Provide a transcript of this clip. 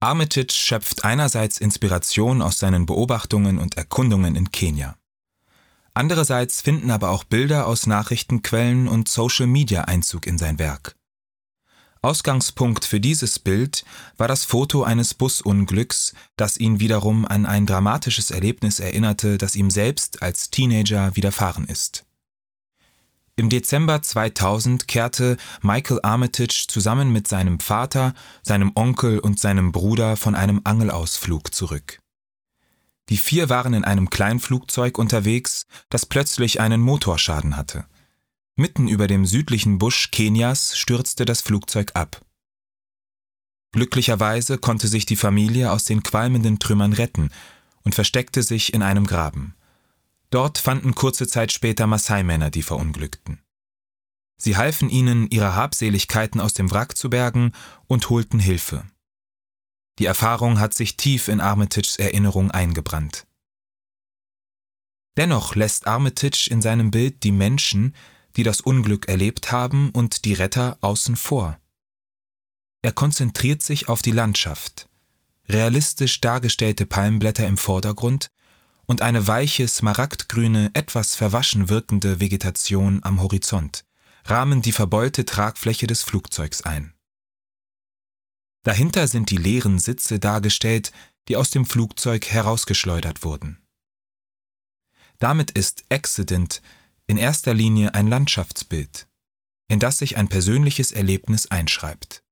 Armitage schöpft einerseits Inspiration aus seinen Beobachtungen und Erkundungen in Kenia. Andererseits finden aber auch Bilder aus Nachrichtenquellen und Social Media Einzug in sein Werk. Ausgangspunkt für dieses Bild war das Foto eines Busunglücks, das ihn wiederum an ein dramatisches Erlebnis erinnerte, das ihm selbst als Teenager widerfahren ist. Im Dezember 2000 kehrte Michael Armitage zusammen mit seinem Vater, seinem Onkel und seinem Bruder von einem Angelausflug zurück. Die vier waren in einem Kleinflugzeug unterwegs, das plötzlich einen Motorschaden hatte. Mitten über dem südlichen Busch Kenias stürzte das Flugzeug ab. Glücklicherweise konnte sich die Familie aus den qualmenden Trümmern retten und versteckte sich in einem Graben. Dort fanden kurze Zeit später Maasai-Männer die Verunglückten. Sie halfen ihnen, ihre Habseligkeiten aus dem Wrack zu bergen und holten Hilfe. Die Erfahrung hat sich tief in Armitages Erinnerung eingebrannt. Dennoch lässt Armitage in seinem Bild die Menschen, die das Unglück erlebt haben, und die Retter außen vor. Er konzentriert sich auf die Landschaft, realistisch dargestellte Palmblätter im Vordergrund und eine weiche, smaragdgrüne, etwas verwaschen wirkende Vegetation am Horizont rahmen die verbeulte Tragfläche des Flugzeugs ein. Dahinter sind die leeren Sitze dargestellt, die aus dem Flugzeug herausgeschleudert wurden. Damit ist Accident in erster Linie ein Landschaftsbild, in das sich ein persönliches Erlebnis einschreibt.